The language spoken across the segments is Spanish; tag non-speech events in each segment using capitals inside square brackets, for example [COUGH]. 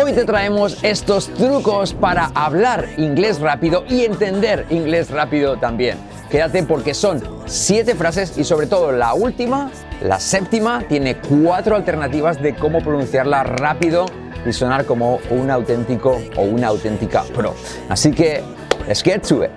Hoy te traemos estos trucos para hablar inglés rápido y entender inglés rápido también. Quédate porque son siete frases y sobre todo la última, la séptima, tiene cuatro alternativas de cómo pronunciarla rápido y sonar como un auténtico o una auténtica pro. Así que, let's get to it.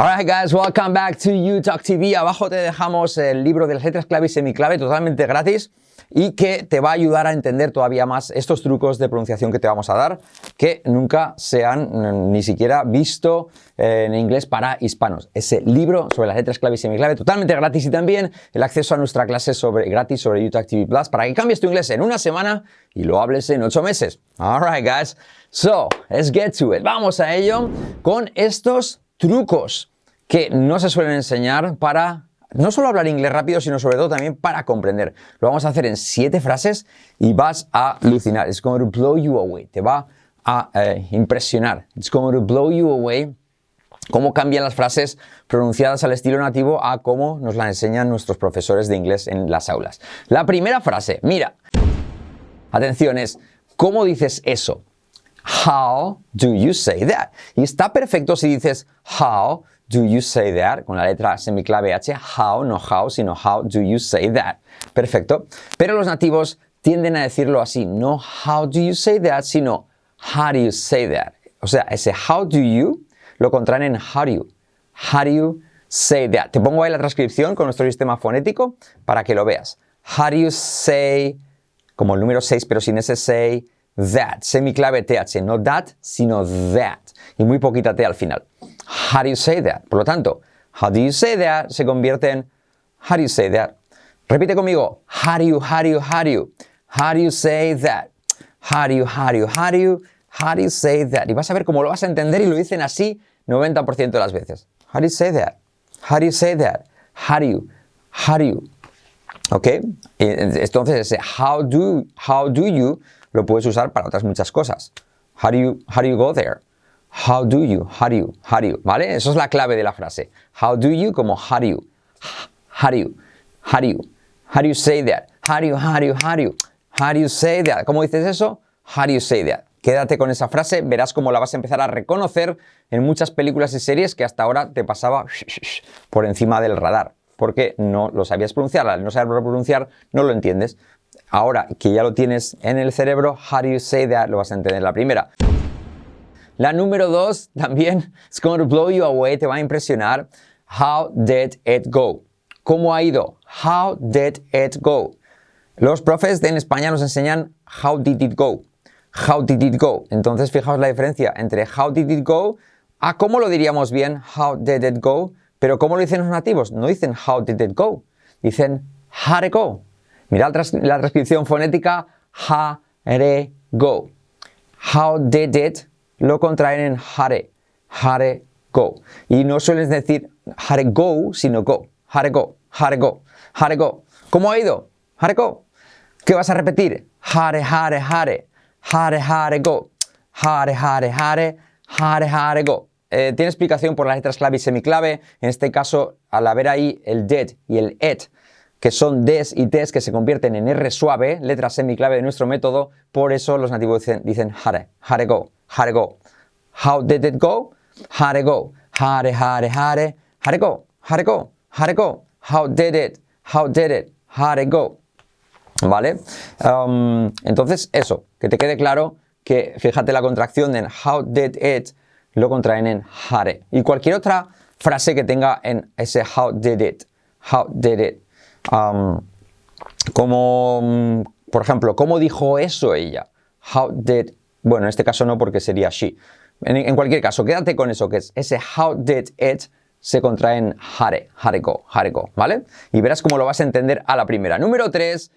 Alright guys, welcome back to YouTalk TV. Abajo te dejamos el libro de las letras clave y semiclave totalmente gratis y que te va a ayudar a entender todavía más estos trucos de pronunciación que te vamos a dar que nunca se han mm, ni siquiera visto eh, en inglés para hispanos. Ese libro sobre las letras clave y semiclave totalmente gratis y también el acceso a nuestra clase sobre, gratis sobre YouTube TV Plus para que cambies tu inglés en una semana y lo hables en ocho meses. Alright guys, so let's get to it. Vamos a ello con estos trucos que no se suelen enseñar para no solo hablar inglés rápido, sino sobre todo también para comprender. Lo vamos a hacer en siete frases y vas a alucinar. It's going to blow you away. Te va a eh, impresionar. It's going to blow you away cómo cambian las frases pronunciadas al estilo nativo a cómo nos las enseñan nuestros profesores de inglés en las aulas. La primera frase, mira, atención, es ¿cómo dices eso? How do you say that? Y está perfecto si dices how do you say that? Con la letra semiclave H, how, no how, sino how do you say that? Perfecto. Pero los nativos tienden a decirlo así, no how do you say that, sino how do you say that? O sea, ese how do you lo contraen en how do you. How do you say that? Te pongo ahí la transcripción con nuestro sistema fonético para que lo veas. How do you say, como el número 6, pero sin ese say, that. Semiclave TH, no that, sino that. Y muy poquita T al final. How do you say that? Por lo tanto, how do you say that se convierte en how do you say that. Repite conmigo. How do you, how do you, how do you? How do you say that? How do you, how do you, how do you? How do you say that? Y vas a ver cómo lo vas a entender y lo dicen así 90% de las veces. How do you say that? How do you say that? How do you? How do you? ¿Ok? Entonces ese how do, how do you lo puedes usar para otras muchas cosas. How do you, how do you go there? How do you, how do you, how do you, ¿vale? Eso es la clave de la frase. How do you como how do you, how do you, how do you, how do you say that? How do you, how do you, how do you, how do you say that? ¿Cómo dices eso? How do you say that? Quédate con esa frase, verás cómo la vas a empezar a reconocer en muchas películas y series que hasta ahora te pasaba por encima del radar, porque no lo sabías pronunciar, al no saber pronunciar no lo entiendes. Ahora que ya lo tienes en el cerebro, how do you say that? Lo vas a entender la primera. La número dos [LAUGHS] también, it's going to blow you away, te va a impresionar. How did it go? ¿Cómo ha ido? How did it go? Los profes de en España nos enseñan how did it go. How did it go? Entonces, fijaos la diferencia entre how did it go a cómo lo diríamos bien, how did it go, pero ¿cómo lo dicen los nativos? No dicen how did it go, dicen how it go. Mirad la transcripción fonética, did it go. How did it lo contraen en hare, hare go. Y no sueles decir hare go, sino go, hare go, hare go, hare go. ¿Cómo ha ido? Hare go. ¿Qué vas a repetir? Hare, hare, hare, hare, hare go, hare, hare, hare, hare, hare go. Eh, tiene explicación por las letras clave y semiclave. En este caso, al haber ahí el did y el et, que son des y tes que se convierten en R suave, letra semiclave de nuestro método, por eso los nativos dicen, hare, hare go, hare go. How did it go? It go? Hare, hare, hare, it go? It go? It go? How did it? How did it? It go? ¿Vale? Um, entonces, eso, que te quede claro que fíjate la contracción en how did it lo contraen en hare. Y cualquier otra frase que tenga en ese how did it. How did it. Como, por ejemplo, ¿cómo dijo eso ella? How did, bueno, en este caso no porque sería she. En, cualquier caso, quédate con eso que es ese how did it se contrae en hare, hareko, hareko, ¿vale? Y verás cómo lo vas a entender a la primera. Número 3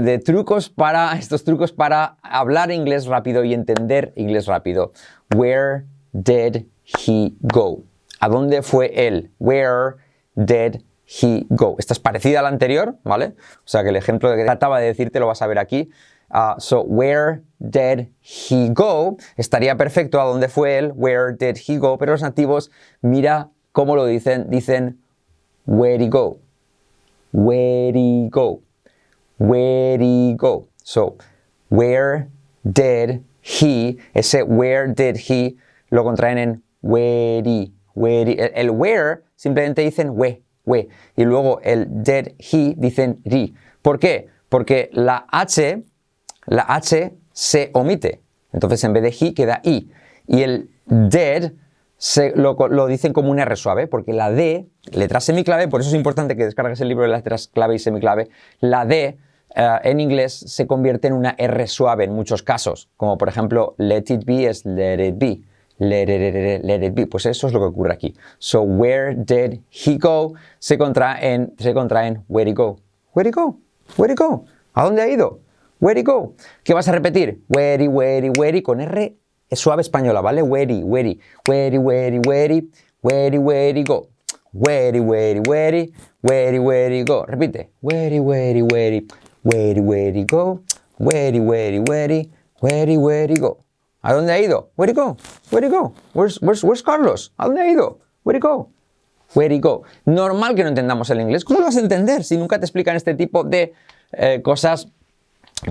de trucos para estos trucos para hablar inglés rápido y entender inglés rápido. Where did he go? ¿A dónde fue él? Where did he go? Esta es parecida a la anterior, ¿vale? O sea que el ejemplo que trataba de decirte lo vas a ver aquí. Uh, so, where did he go? Estaría perfecto a dónde fue él, where did he go, pero los nativos, mira cómo lo dicen, dicen where he go. where'd he go? Where'd he go? So, where did he, ese where did he, lo contraen en where he, where El, where simplemente dicen we, Y luego el did he dicen ri. ¿Por qué? Porque la H, la H se omite. Entonces en vez de he queda i. Y el dead se, lo, dicen como una R suave, porque la D, letra semiclave, por eso es importante que descargues el libro de letras clave y semiclave, la D eh, en inglés se convierte en una R suave en muchos casos, como por ejemplo let it be es let it be, let it, let it be, pues eso es lo que ocurre aquí. So where did he go se contrae en, se contrae en where he go, where he go, where he go, ¿a dónde ha ido? Where he go. ¿Qué vas a repetir? Where he, where he, where he, con R es suave española, ¿vale? Where, where, where, where, where, where, where go. Where, where, where, where, where go. Repite. Where, where, where, where, where go. Where, where, where, where, where go. ¿A dónde ha ido? Where go? Where go? Where's, where's, where's Carlos? ¿A dónde ha ido? Where go? Where go? Normal que no entendamos el inglés. ¿Cómo lo vas a entender si nunca te explican este tipo de eh, cosas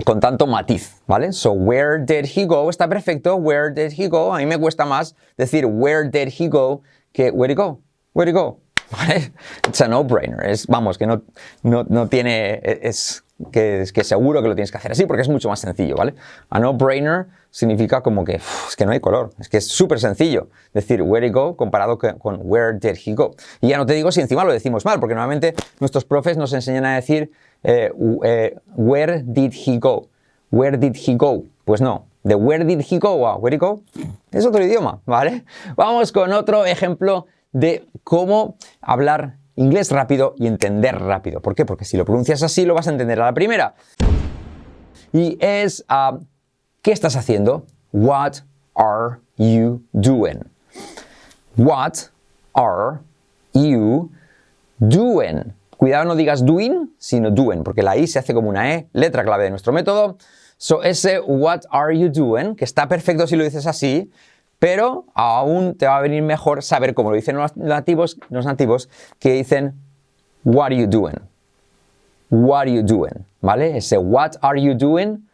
con tanto matiz, ¿vale? So, where did he go? Está perfecto. Where did he go? A mí me cuesta más decir where did he go que where did he go? Where did he go? ¿Vale? It's a no-brainer. Vamos, que no, tiene, es, que, es que seguro que lo tienes que hacer así porque es mucho más sencillo, ¿vale? A no-brainer significa como que es que no hay color, es que es súper sencillo decir where did he go comparado con where did he go. Y ya no te digo si encima lo decimos mal, porque normalmente nuestros profes nos enseñan a decir eh, eh, where did he go? Where did he go? Pues no, de where did he go a where did he go es otro idioma, ¿vale? Vamos con otro ejemplo de cómo hablar inglés rápido y entender rápido. ¿Por qué? Porque si lo pronuncias así lo vas a entender a la primera. Y es, ah, ¿qué estás haciendo? What are you doing? What are you doing? Cuidado no digas doing, sino doing, porque la I se hace como una E, letra clave de nuestro método. So ese what are you doing, que está perfecto si lo dices así, pero aún te va a venir mejor saber cómo lo dicen los nativos, los nativos que dicen what are you doing. What are you doing, ¿vale? Ese what are you doing,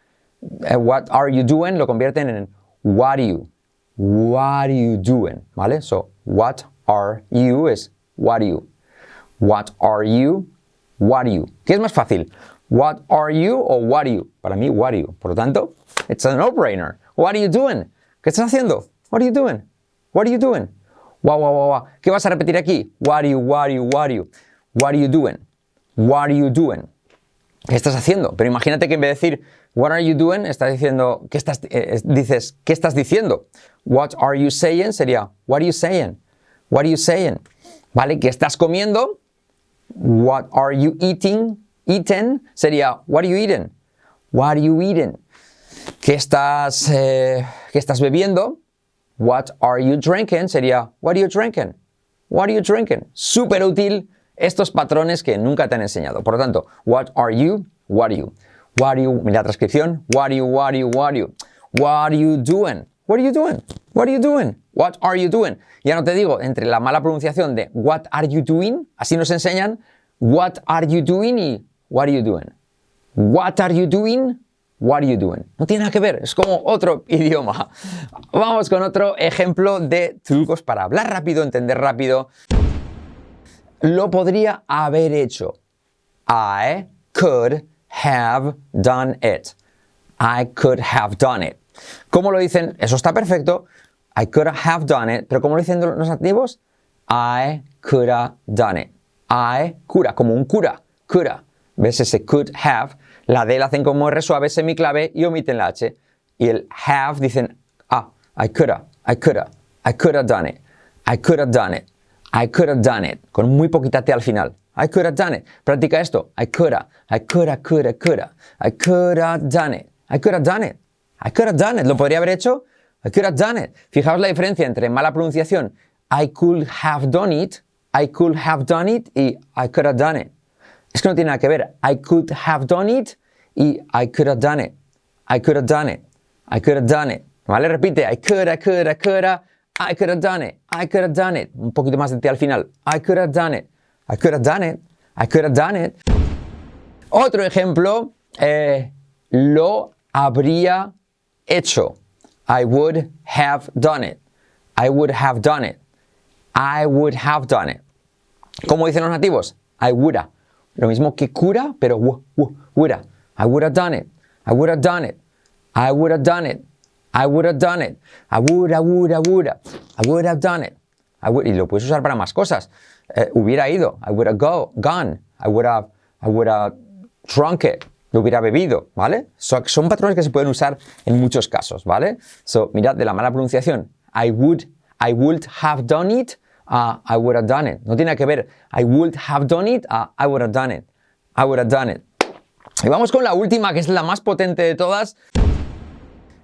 eh, what are you doing lo convierten en what are you. What are you doing, ¿vale? So what are you es what are you. What are you? What are you? ¿Qué es más fácil? What are you o what are you? Para mí, what are you. Por lo tanto, it's a no-brainer. What are you doing? ¿Qué estás haciendo? What are you doing? What are you doing? Wow, wow, wow, wow. ¿Qué vas a repetir aquí? What are you, what are you, what are you? What are you doing? What are you doing? ¿Qué estás haciendo? Pero imagínate que en vez de decir What are you doing? Estás diciendo, ¿qué estás, eh, dices, ¿qué estás diciendo? What are you saying? Sería, What are you saying? What are you saying? ¿Vale? ¿Qué estás comiendo? What are you eating? Eaten sería What are you eating? What are you eating? ¿Qué estás, eh, ¿qué estás bebiendo? What are you drinking? Sería What are you drinking? What are you drinking? Súper útil estos patrones que nunca te han enseñado. Por lo tanto, What are you? What are you? What are you? La transcripción. What are you? What are you? What are you? What are you doing? What are you doing? What are you doing? What are you doing? Ya no te digo, entre la mala pronunciación de what are you doing, así nos enseñan what are you doing y what are you doing. What are you doing? What are you doing? No tiene nada que ver, es como otro [LAUGHS] idioma. Vamos con otro ejemplo de trucos para hablar rápido, entender rápido. Lo podría haber hecho. I could have done it. I could have done it. ¿Cómo lo dicen? Eso está perfecto. I could have done it. Pero ¿cómo lo dicen los nativos? I could have done it. I, cura, como un cura. Cura. ¿Ves ese could have? La D la hacen como R suave, semiclave y omiten la H. Y el have dicen, ah, I could have, I could have, I could have done it. I could have done it. I could have done it. Con muy poquita T al final. I could have done it. Practica esto. I could have, I could have, could have, could have. I could have done it. I could have done it. I could have done it. ¿Lo podría haber hecho? I could have done it. Fijaos la diferencia entre mala pronunciación. I could have done it. I could have done it y I could have done it. Es que no tiene nada que ver. I could have done it y I could have done it. I could have done it. I could have done it. ¿Vale? Repite. I could, I could, I could have. I could have done it. I could have done it. Un poquito más de ti al final. I could have done it. I could have done it. I could have done it. Otro ejemplo, eh, lo habría hecho. I would have done it. I would have done it. I would have done it. ¿Cómo dicen los nativos? I woulda. Lo mismo que cura, pero woulda. I would have done it. I would have done it. I would have done it. I would have done it. I would, I would, I would. I would have done it. I would, y lo puedes usar para más cosas. Eh, hubiera ido. I would have go, gone. I would have, I would have drunk it. Lo hubiera bebido, ¿vale? So, son patrones que se pueden usar en muchos casos, ¿vale? So, mirad de la mala pronunciación. I would, I would have done it. I would have done it. No tiene que ver. I would have done it. Uh, I would have done it. I would have done it. Y vamos con la última, que es la más potente de todas.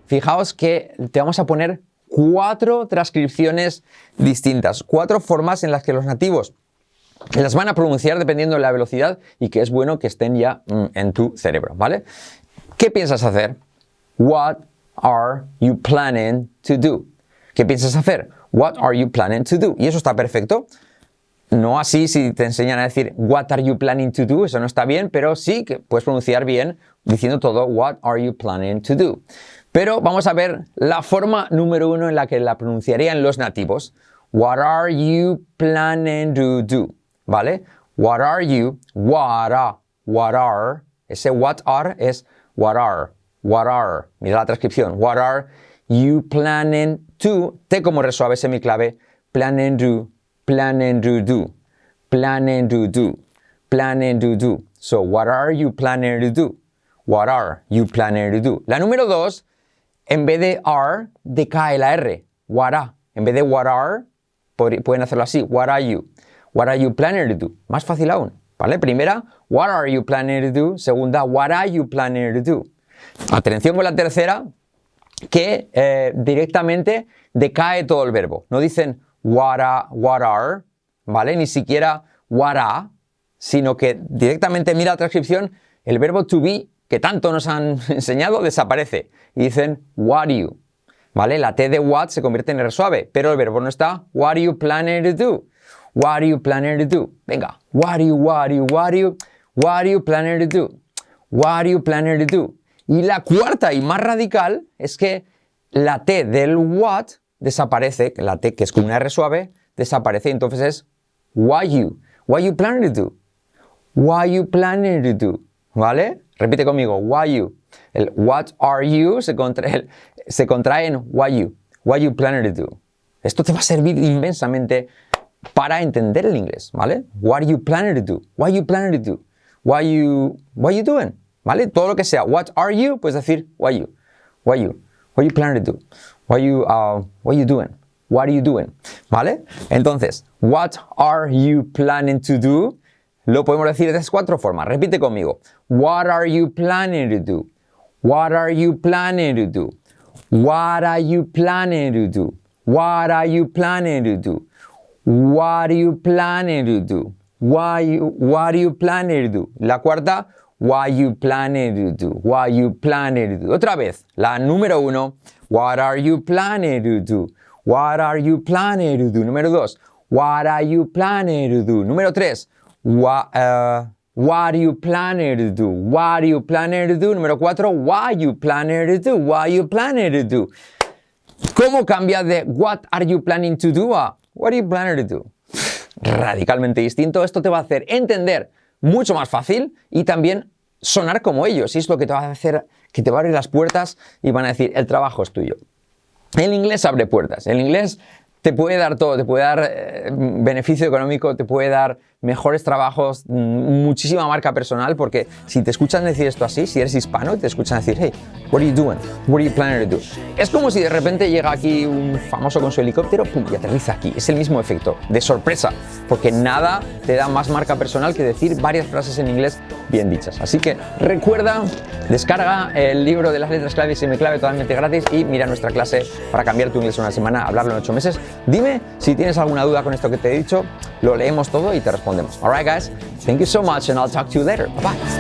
Fijaos que te vamos a poner cuatro transcripciones distintas, cuatro formas en las que los nativos las van a pronunciar dependiendo de la velocidad y que es bueno que estén ya mm, en tu cerebro, ¿vale? ¿Qué piensas hacer? What are you planning to do? ¿Qué piensas hacer? What are you planning to do? Y eso está perfecto. No así si te enseñan a decir What are you planning to do? Eso no está bien, pero sí que puedes pronunciar bien diciendo todo What are you planning to do? Pero vamos a ver la forma número uno en la que la pronunciarían los nativos. What are you planning to do? ¿Vale? What are you? What are? What are? Ese what are es what are. What are? Mira la transcripción. What are you planning to? T como resuave semiclave. Planning to planning to do, planning to do, planning to do. So, what are you planning to do? What are you planning to do? La número dos, en vez de are, decae la R. What are. En vez de what are, pueden hacerlo así. What are you? What are you planning to do? Más fácil aún. ¿Vale? Primera, what are you planning to do? Segunda, what are you planning to do? Atención con la tercera, que eh, directamente decae todo el verbo. No dicen what are, what are, ¿vale? Ni siquiera what are, sino que directamente mira la transcripción, el verbo to be, que tanto nos han [LAUGHS] enseñado, desaparece. Y dicen what you, ¿vale? La T de what se convierte en R suave, pero el verbo no está. What are you planning to do? What are you planning to do? Venga. What are you, what are you, what are you, what are you planning to do? What are you planning to do? Y la cuarta y más radical es que la T del what desaparece, la T que es con una R suave, desaparece y entonces es why you. Why you planning to do? Why you planning to do? ¿Vale? Repite conmigo, why you. El what are you se contrae, se contrae en why you. Why you planning to do? Esto te va a servir inmensamente para entender el inglés, ¿vale? What are you planning to do? Why you planning to do? Why you, what you doing? ¿Vale? Todo lo que sea, what are you, puedes decir why you. Why you. What you planning to do? What you, uh, what you doing? What are you doing? ¿Vale? Entonces, what are you planning to do? Lo podemos decir de estas cuatro formas. Repite conmigo. What are you planning to do? What are you planning to do? What are you planning to do? What are you planning to do? What are you planning to do? Why what are you planning to do? La cuarta, what you planning to do? What you planning to do? Otra vez, la número uno, What are you planning to do? What are you planning to do? Número dos. What are you planning to do? Número tres. What, uh, what are you planning to do? What are you planning to do? Número cuatro. What are you planning to do? What are you planning to do? ¿Cómo cambia de what are you planning to do a what are you planning to do? Radicalmente distinto. Esto te va a hacer entender mucho más fácil y también sonar como ellos. Y es lo que te va a hacer, que te va a abrir las puertas y van a decir, el trabajo es tuyo. El inglés abre puertas. El inglés te puede dar todo, te puede dar eh, beneficio económico, te puede dar mejores trabajos, mm, muchísima marca personal, porque si te escuchan decir esto así, si eres hispano y te escuchan decir, hey, what are you doing? What are you planning to do? Es como si de repente llega aquí un famoso con su helicóptero pum, y aterriza aquí. Es el mismo efecto, de sorpresa, porque nada te da más marca personal que decir varias frases en inglés bien dichas. Así que recuerda, descarga el libro de las letras clave y semiclave totalmente gratis y mira nuestra clase para cambiar tu inglés en una semana, hablarlo en ocho meses. Dime si tienes alguna duda con esto que te he dicho, lo leemos todo y te respondemos. Alright guys, thank you so much and I'll talk to you later. Bye bye.